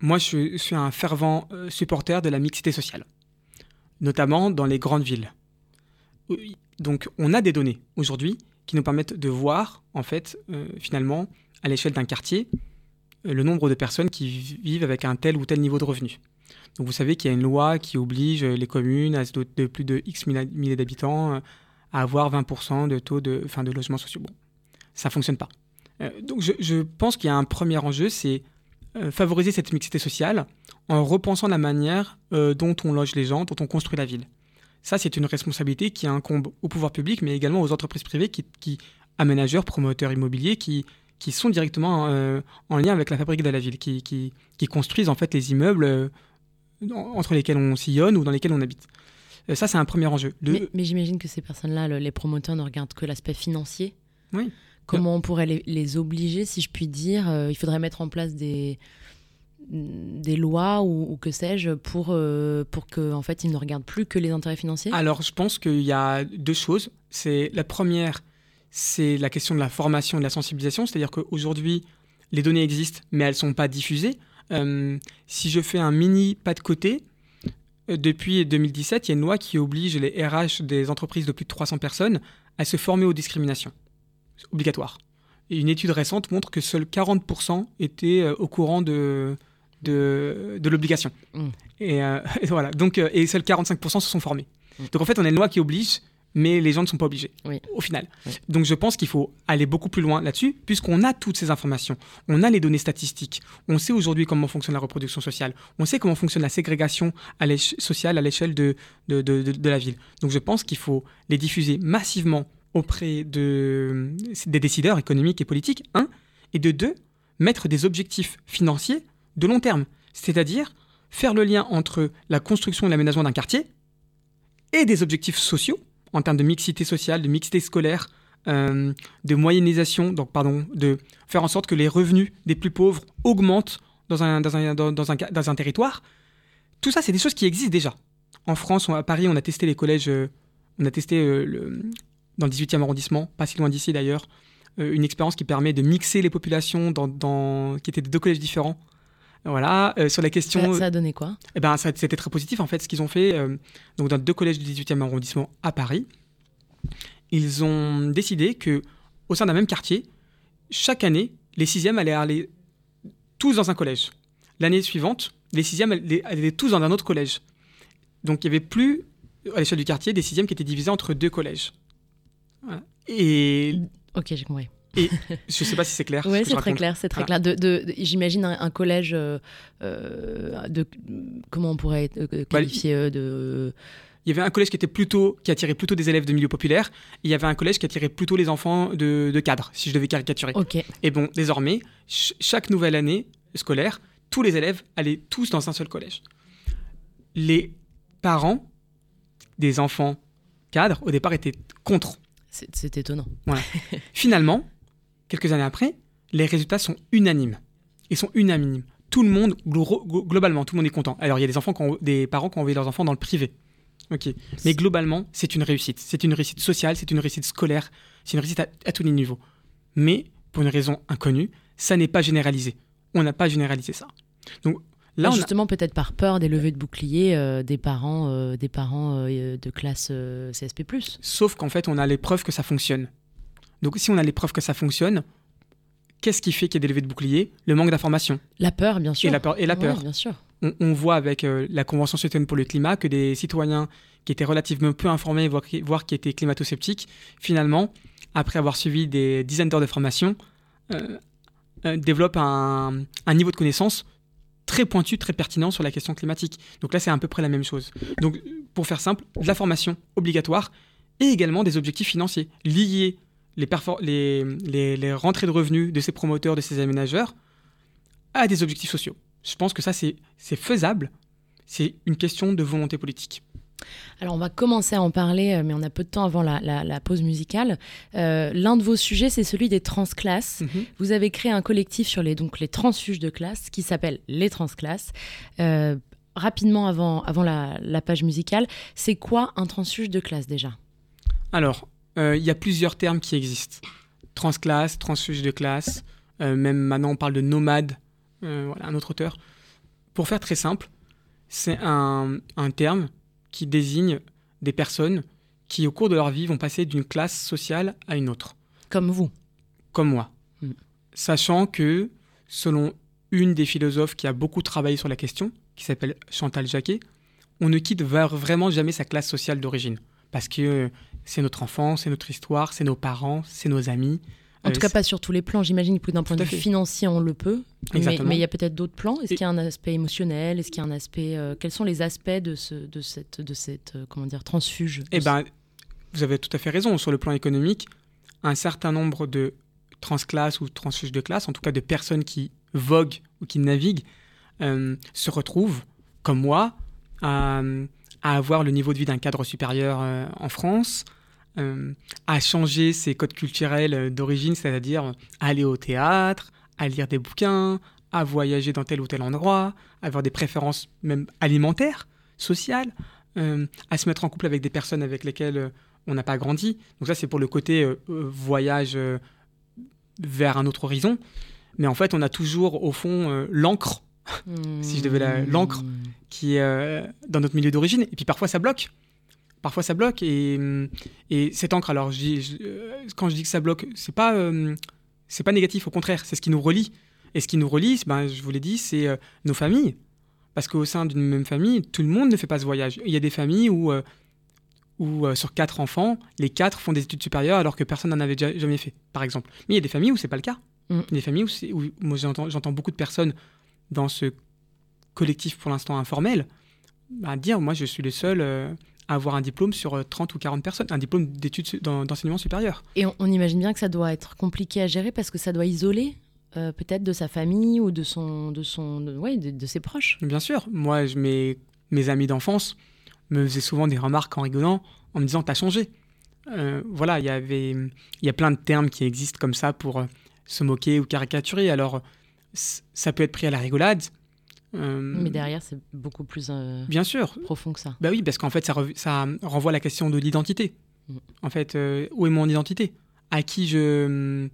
Moi, je suis un fervent euh, supporter de la mixité sociale, notamment dans les grandes villes. Donc, on a des données aujourd'hui qui nous permettent de voir, en fait, euh, finalement, à l'échelle d'un quartier, euh, le nombre de personnes qui vivent avec un tel ou tel niveau de revenu. Donc, vous savez qu'il y a une loi qui oblige les communes de plus de X milliers d'habitants à avoir 20% de taux de, fin, de logements sociaux. Bon, ça fonctionne pas. Euh, donc je, pense qu'il y a un premier enjeu, c'est euh, favoriser cette mixité sociale en repensant la manière euh, dont on loge les gens, dont on construit la ville. Ça, c'est une responsabilité qui incombe au pouvoir public, mais également aux entreprises privées, qui, qui aménageurs, promoteurs immobiliers, qui, qui sont directement en lien avec la fabrique de la ville, qui, qui, qui construisent en fait les immeubles entre lesquels on sillonne ou dans lesquels on habite. ça, c'est un premier enjeu. Mais, mais j'imagine que ces personnes-là, les promoteurs ne regardent que l'aspect financier. Oui. Comment on pourrait les, obliger, si je puis dire euh, Il faudrait mettre en place des, des lois ou, que sais-je pour, euh, pour qu'en en fait, ils ne regardent plus que les intérêts financiers? Alors, je pense qu'il y a deux choses. C'est La première, c'est la question de la formation et de la sensibilisation. C'est-à-dire qu'aujourd'hui, les données existent, mais elles ne sont pas diffusées. Euh, si je fais un mini pas de côté, depuis 2017, il y a une loi qui oblige les RH des entreprises de plus de 300 personnes à se former aux discriminations obligatoire. Et une étude récente montre que seuls 40% étaient euh, au courant de, de, de l'obligation. Mm. Euh, [LAUGHS] et, voilà. Donc, euh, et seuls 45% se sont formés. Mm. Donc en fait, on a une loi qui oblige, mais les gens ne sont pas obligés, au final. Donc je pense qu'il faut aller beaucoup plus loin là-dessus, puisqu'on a toutes ces informations. On a les données statistiques. On sait aujourd'hui comment fonctionne la reproduction sociale. On sait comment fonctionne la ségrégation à sociale à l'échelle de, de, de, de la ville. Donc je pense qu'il faut les diffuser massivement auprès de, des décideurs économiques et politiques, un, et de deux, mettre des objectifs financiers de long terme, c'est-à-dire faire le lien entre la construction et l'aménagement d'un quartier et des objectifs sociaux en termes de mixité sociale, de mixité scolaire, euh, de moyennisation, donc pardon, de faire en sorte que les revenus des plus pauvres augmentent dans un, dans un, dans un, dans un territoire. Tout ça, c'est des choses qui existent déjà. En France, à Paris, on a testé les collèges, euh, on a testé euh, le, dans le 18e arrondissement, pas si loin d'ici d'ailleurs, une expérience qui permet de mixer les populations dans- qui étaient de deux collèges différents. Voilà, euh, sur la question. Ça, ça a donné quoi? Eh ben, ça- c'était très positif en fait ce qu'ils ont fait. euh, donc dans deux collèges du 18e arrondissement à Paris, ils ont décidé que au sein d'un même quartier, chaque année, les sixièmes allaient aller tous dans un collège. L'année suivante, les sixièmes allaient, allaient tous dans un autre collège. Donc il n'y avait plus à l'échelle du quartier des sixièmes qui étaient divisés entre deux collèges. Voilà. Et Ok, j'ai compris. Je ne sais pas si c'est clair. Oui, c'est très clair, c'est très Voilà. clair. De, de- J'imagine un, un collège euh, euh, de comment on pourrait euh, Bah, qualifier de Il y avait un collège qui était plutôt qui attirait plutôt des élèves de milieu populaire. Et il y avait un collège qui attirait plutôt les enfants de, de cadres, si je devais caricaturer. Ok, Et bon, désormais, ch- chaque nouvelle année scolaire, tous les élèves allaient tous dans un seul collège. Les parents des enfants cadres, au départ, étaient contre. c'est c'est étonnant. Finalement, quelques années après, les résultats sont unanimes. Ils sont unanimes. Tout le monde, glo- glo- globalement, tout le monde est content. Alors, il y a des, enfants qui ont- des parents qui ont envoyé leurs enfants dans le privé. Ok. Mais globalement, c'est une réussite. C'est une réussite sociale, c'est une réussite scolaire, c'est une réussite à, à tous les niveaux. Mais, pour une raison inconnue, ça n'est pas généralisé. On n'a pas généralisé ça. Donc, là, on a- justement, peut-être par peur des levées de boucliers euh, des parents, euh, des parents euh, de classe CSP+. Sauf qu'en fait, on a les preuves que ça fonctionne. Donc, si on a les preuves que ça fonctionne, qu'est-ce qui fait qu'il y ait des levées de boucliers? Le manque d'information La peur, bien sûr. et la peur. Et la Ouais, peur. bien sûr. on, on voit avec euh, la Convention citoyenne pour le climat que des citoyens qui étaient relativement peu informés, voire qui, voire qui étaient climato-sceptiques, finalement, après avoir suivi des dizaines d'heures de formation, euh, euh, développent un, un niveau de connaissance très pointu, très pertinent sur la question climatique. Donc là, c'est à peu près la même chose. Donc, pour faire simple, de la formation obligatoire et également des objectifs financiers. Lier les, perfor- les, les- les rentrées de revenus de ces promoteurs, de ces aménageurs à des objectifs sociaux. Je pense que ça, c'est faisable. C'est une question de volonté politique. Alors, on va commencer à en parler, euh, mais on a peu de temps avant la, la- la pause musicale. Euh, L'un de vos sujets, c'est celui des transclasses. Vous avez créé un collectif sur les, donc, les transfuges de classe qui s'appelle Les Transclasses. Euh, rapidement, avant, avant la, la page musicale, c'est quoi un transfuge de classe déjà? Alors, il y a plusieurs termes qui existent. Transclasse, transfuge de classe, euh, même maintenant on parle de nomade, euh, voilà, un autre auteur. Pour faire très simple, c'est un, un terme qui désigne des personnes qui, au cours de leur vie, vont passer d'une classe sociale à une autre, Comme vous. comme moi. Mm. Sachant que, selon une des philosophes qui a beaucoup travaillé sur la question, qui s'appelle Chantal Jacquet, on ne quitte vraiment jamais sa classe sociale d'origine. Parce que euh, c'est notre enfance, c'est notre histoire, c'est nos parents, c'est nos amis. En Euh, tout cas, pas sur tous les plans. J'imagine que d'un point de vue financier, on le peut. Mais Exactement. mais il y a peut-être d'autres plans. Est-ce Et- qu'il y a un aspect émotionnel? Est-ce qu'il y a un aspect. euh, quels sont les aspects de, ce, de cette, de cette euh, comment dire, transfuge? Eh ben, vous avez tout à fait raison. Sur le plan économique, un certain nombre de transclasses ou transfuges de classe, en tout cas de personnes qui voguent ou qui naviguent, euh, se retrouvent, comme moi, à, à avoir le niveau de vie d'un cadre supérieur euh, en France, euh, à changer ses codes culturels euh, d'origine, c'est-à-dire aller au théâtre, à lire des bouquins, à voyager dans tel ou tel endroit, avoir des préférences même alimentaires, sociales, à se mettre en couple avec des personnes avec lesquelles on n'a pas grandi. Donc ça, c'est pour le côté voyage vers un autre horizon. Mais en fait, on a toujours au fond euh, l'encre si je devais l'encre. Hmm. qui est euh, dans notre milieu d'origine. Et puis parfois, ça bloque. Parfois, ça bloque. Et, et cette encre, alors, je dis- je- euh, quand je dis que ça bloque, c'est pas, euh, c'est pas négatif, au contraire, c'est ce qui nous relie. Et ce qui nous relie, ben, je vous l'ai dit, c'est nos familles. Parce qu'au sein d'une même famille, tout le monde ne fait pas ce voyage. Il y a des familles où, où euh, sur quatre enfants, les quatre font des études supérieures alors que personne n'en avait déjà- jamais fait, par exemple. Mais il y a des familles où c'est pas le cas. Mm. A des familles où, moi j'entends beaucoup de personnes dans ce collectif pour l'instant informel bah, dire moi je suis le seul euh, à avoir un diplôme sur euh, 30 ou 40 personnes, un diplôme d'études d'enseignement supérieur. Et on, on imagine bien que ça doit être compliqué à gérer parce que ça doit isoler euh, peut-être de sa famille ou de son, de son, de- ouais, de, de ses proches. Bien sûr, moi, je, mes, mes amis d'enfance me faisaient souvent des remarques en rigolant, en me disant T'as changé. Euh, voilà, il y avait, il y a plein de termes qui existent comme ça pour euh, se moquer ou caricaturer. Alors, ça peut être pris à la rigolade. Euh, Mais derrière, c'est beaucoup plus euh, Bien sûr. profond que ça. Bah oui, parce qu'en fait, ça, renvoie à la question de l'identité. mm. En fait, euh, où est mon identité? À qui je.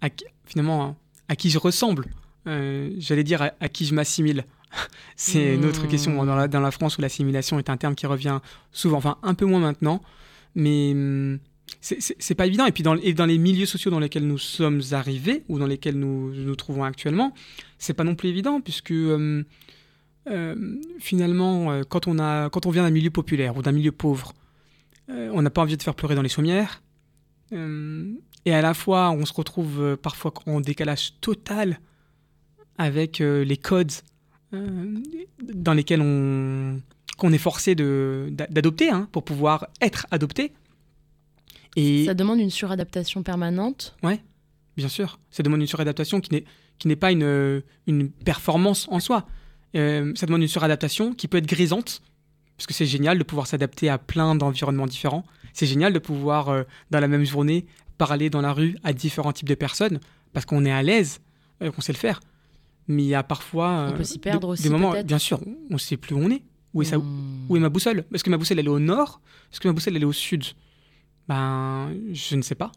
À finalement, à qui je ressemble? J'allais dire à, qui je m'assimile. [LAUGHS] C'est une autre question dans la, dans la France où l'assimilation est un terme qui revient souvent, enfin un peu moins maintenant, mais mm, c'est pas évident. Et puis dans, les milieux sociaux dans lesquels nous sommes arrivés ou dans lesquels nous nous trouvons actuellement, c'est pas non plus évident puisque euh, euh, finalement, euh, quand on, vient d'un milieu populaire ou d'un milieu pauvre, on n'a pas envie de faire pleurer dans les sommières. et à la fois, on se retrouve parfois en décalage total avec les codes dans lesquels on, qu'on est forcé d'adopter hein, pour pouvoir être adopté. Et ça demande une suradaptation permanente. Ouais, bien sûr. Ça demande une suradaptation qui n'est qui n'est pas une, une performance en soi. Euh, ça demande une suradaptation qui peut être grisante, parce que c'est génial de pouvoir s'adapter à plein d'environnements différents. C'est génial de pouvoir, euh, dans la même journée, parler dans la rue à différents types de personnes, parce qu'on est à l'aise, euh, qu'on sait le faire. Mais il y a parfois on peut s'y perdre aussi, des moments, bien sûr, on ne sait plus où on est. Où est, ça, hmm. où est ma boussole? Est-ce que ma boussole elle est au nord? Est-ce que ma boussole elle est au sud? Ben, je ne sais pas.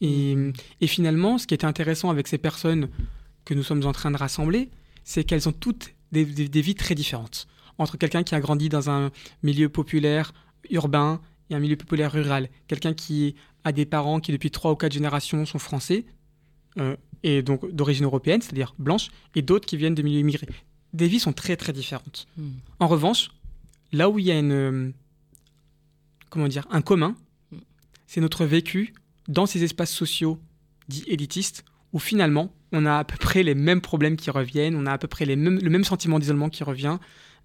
Et, et, finalement, ce qui était intéressant avec ces personnes que nous sommes en train de rassembler, c'est qu'elles ont toutes des, vies très différentes. Entre quelqu'un qui a grandi dans un milieu populaire urbain et un milieu populaire rural, quelqu'un qui a des parents qui depuis trois ou quatre générations sont français, euh, et donc d'origine européenne, c'est-à-dire blanche, et d'autres qui viennent de milieux immigrés. Des vies sont très très différentes. Hmm. En revanche, là où il y a une, euh, comment dire, un commun. C'est notre vécu dans ces espaces sociaux dits élitistes, où finalement on a à peu près les mêmes problèmes qui reviennent, on a à peu près les mêmes, le même sentiment d'isolement qui revient.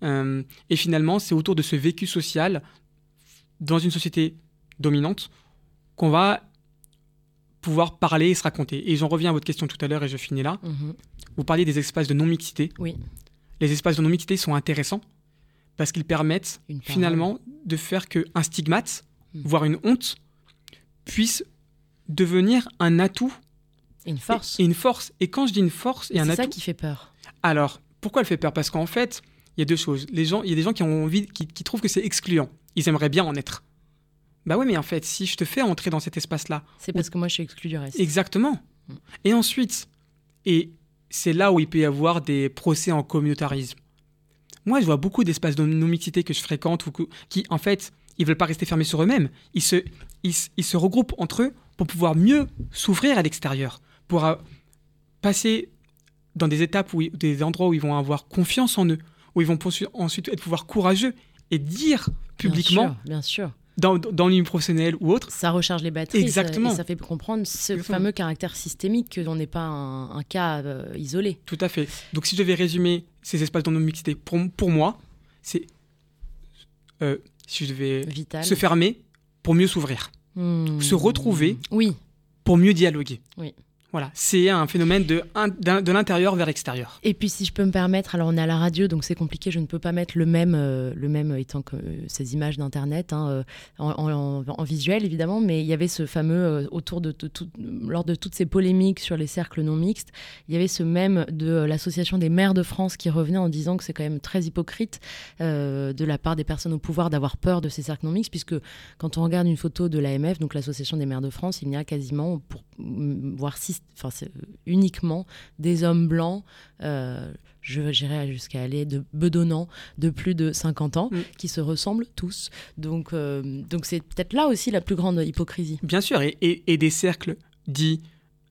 Euh, et finalement, c'est autour de ce vécu social dans une société dominante qu'on va pouvoir parler et se raconter. Et j'en reviens à votre question tout à l'heure et je finis là. Mhm. Vous parliez des espaces de non-mixité. Oui. Les espaces de non-mixité sont intéressants parce qu'ils permettent finalement de faire qu'un stigmate, mhm. voire une honte, puisse devenir un atout une force. Et, une force. Et quand je dis une force, il y a C'est ça qui fait peur. Alors, pourquoi elle fait peur? Parce qu'en fait, il y a deux choses. Les gens, il y a des gens qui ont envie, qui, trouvent que c'est excluant. Ils aimeraient bien en être. Bah oui, mais en fait, si je te fais entrer dans cet espace-là. C'est parce que moi, je suis exclu du reste. Exactement. Mm. Et ensuite, et c'est là où il peut y avoir des procès en communautarisme. Moi, je vois beaucoup d'espaces de non-mixité que je fréquente ou qui, en fait, ils veulent pas rester fermés sur eux-mêmes. Ils se, ils, ils se regroupent entre eux pour pouvoir mieux s'ouvrir à l'extérieur pour passer dans des étapes, où, des endroits où ils vont avoir confiance en eux, où ils vont ensuite être pouvoir courageux et dire publiquement, bien sûr, dans, dans l'union professionnelle ou autre. Ça recharge les batteries. Exactement. Ça, et ça fait comprendre ce fameux caractère systémique que l'on n'est pas un, cas euh, isolé. Tout à fait. Donc si je devais résumer ces espaces mixité pour, pour moi, c'est euh, si je devais se fermer pour mieux s'ouvrir, hmm. se retrouver, oui, pour mieux dialoguer. Oui. Voilà, c'est un phénomène de, de l'intérieur vers l'extérieur. Et puis si je peux me permettre, alors on est à la radio, donc c'est compliqué, je ne peux pas mettre le même, euh, le même étant que ces images d'Internet, hein, euh, en, visuel évidemment, mais il y avait ce fameux, euh, autour de, lors de toutes ces polémiques sur les cercles non mixtes, il y avait ce même de l'Association des maires de France qui revenait en disant que c'est quand même très hypocrite de la part des personnes au pouvoir d'avoir peur de ces cercles non mixtes, puisque quand on regarde une photo de l'AMF, donc l'Association des maires de France, il y a quasiment, pour voir six enfin c'est uniquement des hommes blancs, euh, je j'irais jusqu'à aller de bedonnants de plus de 50 ans, mm. qui se ressemblent tous. Donc euh, donc c'est peut-être là aussi la plus grande hypocrisie. Bien sûr, et, et, des cercles dits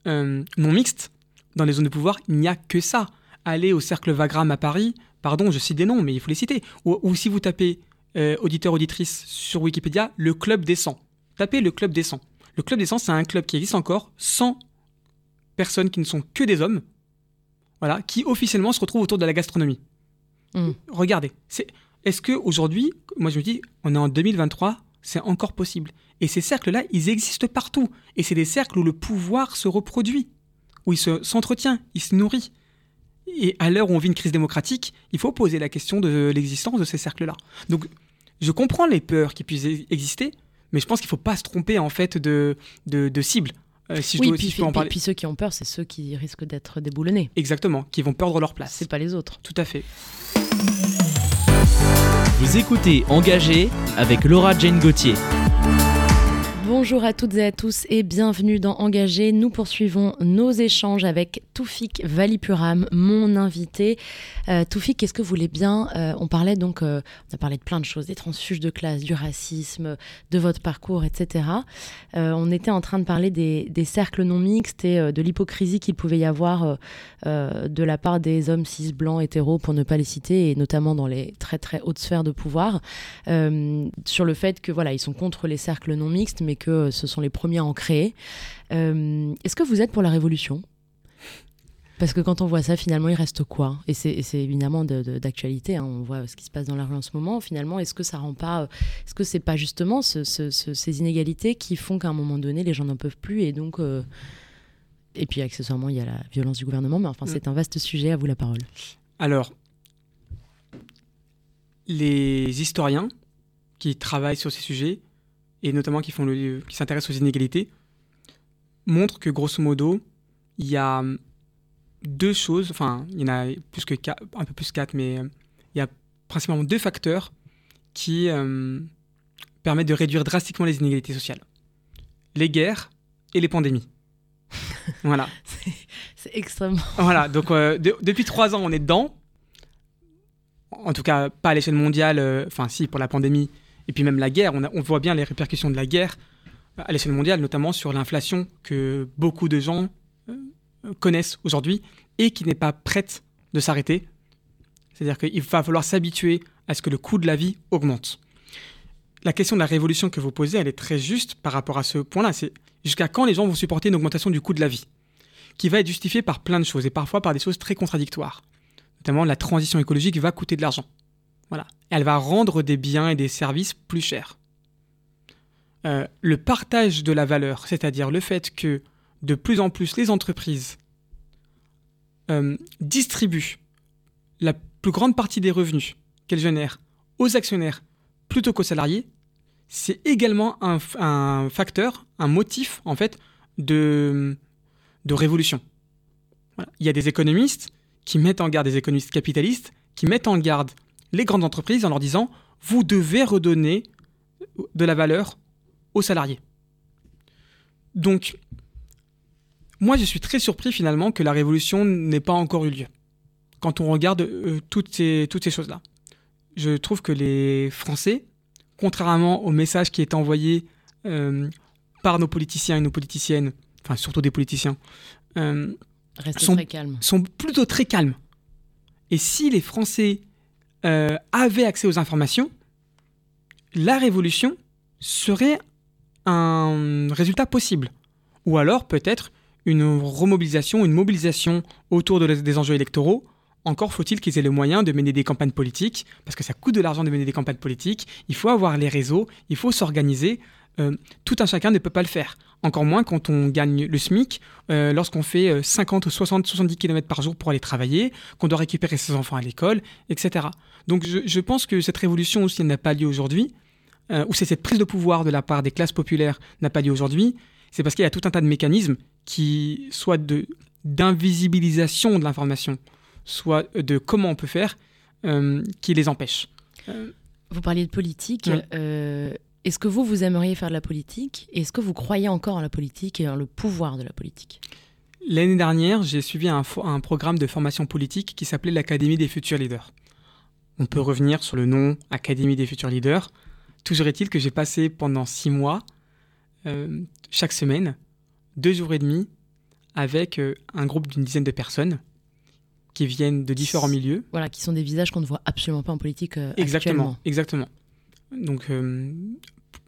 euh, non mixtes, dans les zones de pouvoir, il n'y a que ça. Aller au cercle Vagram à Paris, pardon, je cite des noms, mais il faut les citer. Ou, si vous tapez auditeur, auditrice sur Wikipédia, le club des 100. Tapez le club des 100. Le club des 100, c'est un club qui existe encore sans personnes qui ne sont que des hommes, voilà, qui officiellement se retrouvent autour de la gastronomie. Hmm. Regardez, c'est, est-ce que aujourd'hui, moi je me dis, on est en 2023, c'est encore possible. Et ces cercles-là, ils existent partout. Et c'est des cercles où le pouvoir se reproduit, où il s'entretient, il se nourrit. Et à l'heure où on vit une crise démocratique, il faut poser la question de l'existence de ces cercles-là. Donc, je comprends les peurs qui puissent exister, mais je pense qu'il ne faut pas se tromper en fait de, de, de cible. Euh, oui, puis, et puis ceux qui ont peur, c'est ceux qui risquent d'être déboulonnés. Exactement, qui vont perdre leur place. C'est pas les autres. Tout à fait. Vous écoutez Engagé avec Laura Jane Gauthier. Bonjour à toutes et à tous et bienvenue dans Engagé. Nous poursuivons nos échanges avec Toufik Valipuram, mon invité. Euh, Toufik, est-ce que vous voulez bien euh, On parlait donc, euh, on a parlé de plein de choses, des transfuges de classe, du racisme, de votre parcours, etc. Euh, on était en train de parler des, cercles non mixtes et de l'hypocrisie qu'il pouvait y avoir de la part des hommes cis blancs hétéros, pour ne pas les citer, et notamment dans les très très hautes sphères de pouvoir, sur le fait que voilà, ils sont contre les cercles non mixtes, mais que euh, ce sont les premiers à en créer. Euh, Est-ce que vous êtes pour la révolution? Parce que quand on voit ça, finalement, il reste quoi? Et c'est évidemment de- de- d'actualité. hein. On voit ce qui se passe dans la rue en ce moment. Finalement, est-ce que ça rend pas euh, Est-ce que c'est pas justement ce- ce- ce- ces inégalités qui font qu'à un moment donné, les gens n'en peuvent plus et donc euh, et puis accessoirement, il y a la violence du gouvernement. Mais enfin, Mm. c'est un vaste sujet. À vous la parole. Alors, les historiens qui travaillent sur ces sujets, et notamment qui, font le, qui s'intéressent aux inégalités, montrent que grosso modo, il y a deux choses, enfin, il y en a plus que un peu plus quatre, mais euh, il y a principalement deux facteurs qui euh, permettent de réduire drastiquement les inégalités sociales. Les guerres et les pandémies. [LAUGHS] voilà. C'est extrêmement. [LAUGHS] Voilà, donc euh, de- depuis trois ans, on est dedans. En tout cas, pas à l'échelle mondiale, euh, enfin si, pour la pandémie, et puis même la guerre, on, voit bien les répercussions de la guerre euh, à l'échelle mondiale, notamment sur l'inflation que beaucoup de gens euh, connaissent aujourd'hui et qui n'est pas prête de s'arrêter. C'est-à-dire qu'il va falloir s'habituer à ce que le coût de la vie augmente. La question de la révolution que vous posez, elle est très juste par rapport à ce point-là. C'est jusqu'à quand les gens vont supporter une augmentation du coût de la vie qui va être justifiée par plein de choses et parfois par des choses très contradictoires. Notamment, la transition écologique va coûter de l'argent. Elle va rendre des biens et des services plus chers. Euh, le partage de la valeur, c'est-à-dire le fait que de plus en plus les entreprises euh, distribuent la plus grande partie des revenus qu'elles génèrent aux actionnaires plutôt qu'aux salariés, c'est également un, facteur, un motif en fait de, révolution. Il y a des économistes qui mettent en garde des économistes capitalistes, qui mettent en garde les grandes entreprises en leur disant vous devez redonner de la valeur aux salariés. Donc, moi je suis très surpris finalement que la révolution n'ait pas encore eu lieu. Quand on regarde euh, toutes ces, toutes ces choses-là. Je trouve que les Français, contrairement au message qui est envoyé euh, par nos politiciens et nos politiciennes, enfin surtout des politiciens, euh, très sont plutôt très calmes. Et si les Français euh, avaient accès aux informations, la révolution serait un résultat possible. Ou alors peut-être une remobilisation, une mobilisation autour des enjeux électoraux. Encore faut-il qu'ils aient le moyen de mener des campagnes politiques, parce que ça coûte de l'argent de mener des campagnes politiques. Il faut avoir les réseaux, il faut s'organiser. Euh, tout un chacun ne peut pas le faire. Encore moins quand on gagne le SMIC, euh, lorsqu'on fait euh, 50, 60, 70 km par jour pour aller travailler, qu'on doit récupérer ses enfants à l'école, etc. Donc je, je pense que cette révolution, si elle n'a pas lieu aujourd'hui, euh, ou c'est cette prise de pouvoir de la part des classes populaires n'a pas lieu aujourd'hui, c'est parce qu'il y a tout un tas de mécanismes qui, soit de d'invisibilisation de l'information, soit de comment on peut faire, euh, qui les empêchent. Vous parliez de politique. Oui. euh, Est-ce que vous, vous aimeriez faire de la politique Et Est-ce que vous croyez encore en la politique et en le pouvoir de la politique? L'année dernière, j'ai suivi un programme de formation politique qui s'appelait l'Académie des futurs leaders. On peut revenir sur le nom Académie des futurs leaders. Toujours est-il que j'ai passé pendant six mois, euh, chaque semaine, deux jours et demi, avec euh, un groupe d'une dizaine de personnes qui viennent de différents milieux. Voilà, qui sont des visages qu'on ne voit absolument pas en politique euh, Exactement, actuellement. exactement. Donc, euh,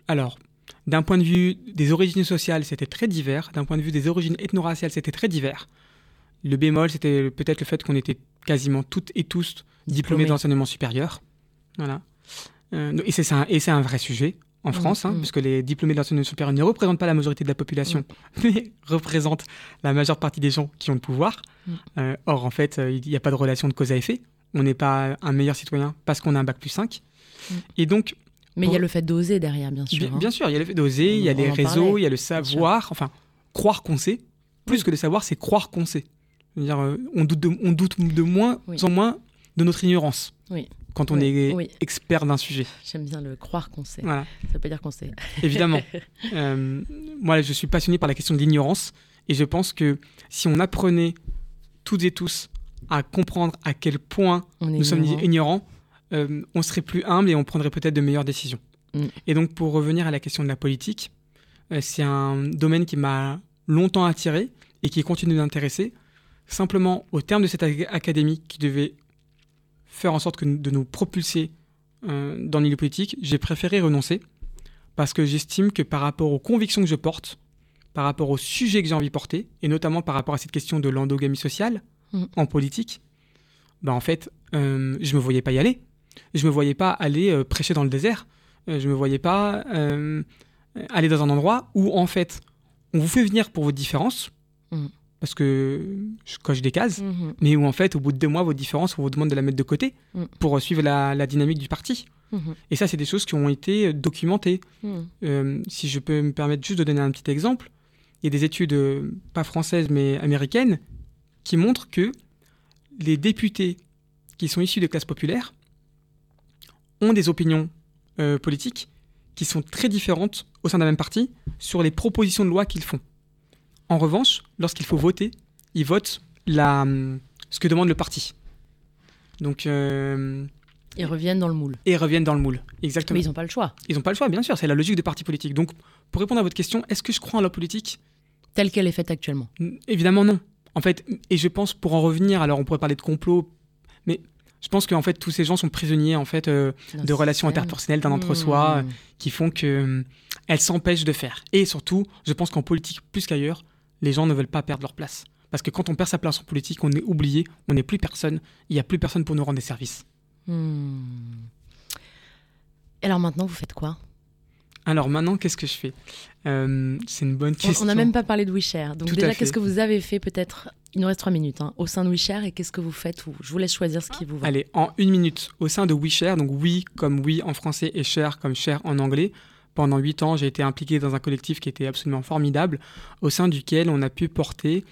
alors, d'un point de vue des origines sociales, c'était très divers. D'un point de vue des origines ethno-raciales, c'était très divers. Le bémol, c'était peut-être le fait qu'on était quasiment toutes et tous diplômés Diplômés. d'enseignement supérieur. Voilà. Euh, et c'est un vrai sujet en Mm, France, hein, mm. puisque les diplômés d'enseignement supérieur ne représentent pas la majorité de la population, mais [LAUGHS] représentent la majeure partie des gens qui ont le pouvoir. Mm. Euh, or, en fait, euh, il n'y a pas de relation de cause à effet. On n'est pas un meilleur citoyen parce qu'on a un bac plus 5. Mm. Et donc, Mais il y a le fait d'oser derrière, bien sûr. bien, hein. bien sûr, il y a le fait d'oser, il y a les réseaux, il y a le savoir, enfin, croire qu'on sait. Plus que le savoir, c'est croire qu'on sait. Dire, euh, on doute de, on doute de moins Oui. en moins de notre ignorance. Oui. quand on Oui, est oui. expert d'un sujet. J'aime bien le croire qu'on sait. Voilà, Ça veut pas dire qu'on sait. [LAUGHS] évidemment. [LAUGHS] Euh, moi, je suis passionné par la question de l'ignorance et je pense que si on apprenait toutes et tous à comprendre à quel point On nous sommes ignorant. ignorants, euh, on serait plus humble et on prendrait peut-être de meilleures décisions. Mm. Et donc, pour revenir à la question de la politique, euh, c'est un domaine qui m'a longtemps attiré et qui continue d'intéresser. Simplement, au terme de cette ac- académie qui devait faire en sorte que de nous propulser euh, dans le milieu politique, j'ai préféré renoncer parce que j'estime que par rapport aux convictions que je porte, par rapport aux sujets que j'ai envie de porter, et notamment par rapport à cette question de l'endogamie sociale Mm. en politique, bah en fait, euh, je me voyais pas y aller. Je me voyais pas aller euh, prêcher dans le désert. Euh, je me voyais pas euh, aller dans un endroit où en fait, on vous fait venir pour vos différences, Mm. Parce que je coche des cases, Mhm. mais où en fait, au bout de deux mois, vos différences, on vous demande de la mettre de côté Mm. pour suivre la, la dynamique du parti. Mhm. Et ça, c'est des choses qui ont été euh, documentées. Mhm. Euh, si je peux me permettre juste de donner un petit exemple, il y a des études, euh, pas françaises mais américaines, qui montrent que les députés qui sont issus des classes populaires ont des opinions euh, politiques qui sont très différentes au sein d'un même parti sur les propositions de loi qu'ils font. En revanche, lorsqu'il faut voter, ils votent la, ce que demande le parti. Donc, euh, Ils reviennent dans le moule. et reviennent dans le moule. Exactement. Mais ils n'ont pas le choix. Ils n'ont pas le choix, bien sûr, c'est la logique des partis politiques. Donc, pour répondre à votre question, est-ce que je crois en la politique? Telle qu'elle est faite actuellement. Évidemment non. En fait, et je pense pour en revenir, alors on pourrait parler de complot, mais je pense qu'en fait tous ces gens sont prisonniers en fait euh, de relations interpersonnelles d'un entre-soi euh, Mhm. qui font que euh, elles s'empêchent de faire. Et surtout, je pense qu'en politique plus qu'ailleurs, les gens ne veulent pas perdre leur place. Parce que quand on perd sa place en politique, on est oublié, on n'est plus personne, il n'y a plus personne pour nous rendre des services. Hmm. Alors maintenant, vous faites quoi? Alors maintenant, qu'est-ce que je fais? Euh, C'est une bonne On- question. On n'a même pas parlé de WeShare. Donc Tout déjà, qu'est-ce que vous avez fait peut-être? Il nous reste trois minutes hein, au sein de WeShare et qu'est-ce que vous faites? Je vous laisse choisir ce qui vous va. Allez, en une minute, au sein de WeShare, donc oui comme oui en français et share comme share en anglais, pendant huit ans, j'ai été impliqué dans un collectif qui était absolument formidable, au sein duquel on a pu porter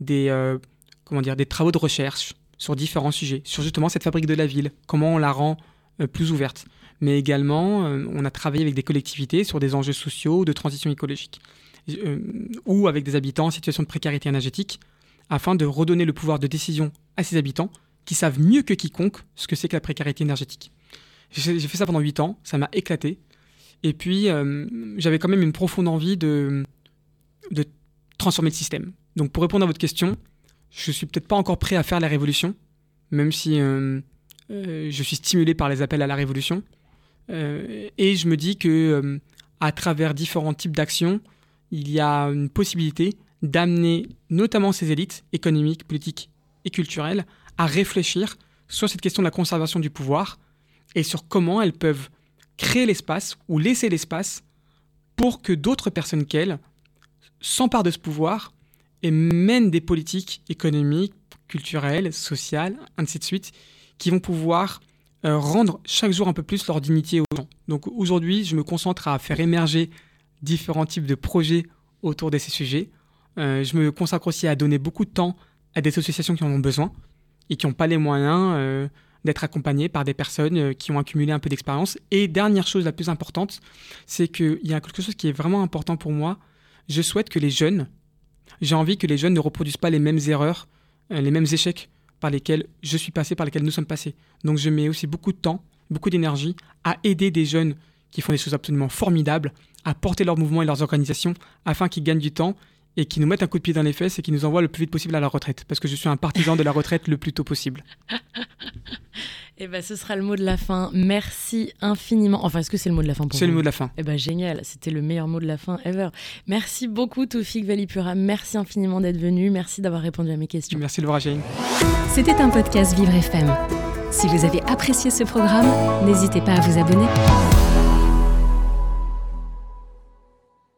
des, euh, comment dire, des travaux de recherche sur différents sujets, sur justement cette fabrique de la ville, comment on la rend euh, plus ouverte. Mais également, euh, on a travaillé avec des collectivités sur des enjeux sociaux de transition écologique, ou avec des habitants en situation de précarité énergétique, afin de redonner le pouvoir de décision à ces habitants qui savent mieux que quiconque ce que c'est que la précarité énergétique. J'ai fait ça pendant 8 ans, ça m'a éclaté. Et puis, euh, j'avais quand même une profonde envie de, transformer le système. Donc, pour répondre à votre question, je suis peut-être pas encore prêt à faire la révolution, même si euh, euh, je suis stimulé par les appels à la révolution. Et je me dis que à travers différents types d'actions, il y a une possibilité d'amener notamment ces élites économiques, politiques et culturelles à réfléchir sur cette question de la conservation du pouvoir et sur comment elles peuvent créer l'espace ou laisser l'espace pour que d'autres personnes qu'elles s'emparent de ce pouvoir et mènent des politiques économiques, culturelles, sociales, ainsi de suite, qui vont pouvoir euh, rendre chaque jour un peu plus leur dignité aux gens. Donc aujourd'hui, je me concentre à faire émerger différents types de projets autour de ces sujets. Euh, je me consacre aussi à donner beaucoup de temps à des associations qui en ont besoin et qui n'ont pas les moyens euh, d'être accompagnées par des personnes euh, qui ont accumulé un peu d'expérience. Et dernière chose la plus importante, c'est qu'il y a quelque chose qui est vraiment important pour moi. Je souhaite que les jeunes, j'ai envie que les jeunes ne reproduisent pas les mêmes erreurs, euh, les mêmes échecs par lesquels je suis passé, par lesquels nous sommes passés. Donc je mets aussi beaucoup de temps, beaucoup d'énergie à aider des jeunes qui font des choses absolument formidables, à porter leurs mouvements et leurs organisations afin qu'ils gagnent du temps et qui nous mettent un coup de pied dans les fesses et qui nous envoient le plus vite possible à la retraite. Parce que je suis un partisan de la retraite le plus tôt possible. [LAUGHS] Eh ben, ce sera le mot de la fin. Merci infiniment. Enfin, est-ce que c'est le mot de la fin pour C'est le mot de la fin. Eh ben génial, c'était le meilleur mot de la fin ever. Merci beaucoup Toufik Valipura, merci infiniment d'être venu, merci d'avoir répondu à mes questions. Merci Laura Jane. C'était un podcast Vivre FM. Si vous avez apprécié ce programme, n'hésitez pas à vous abonner.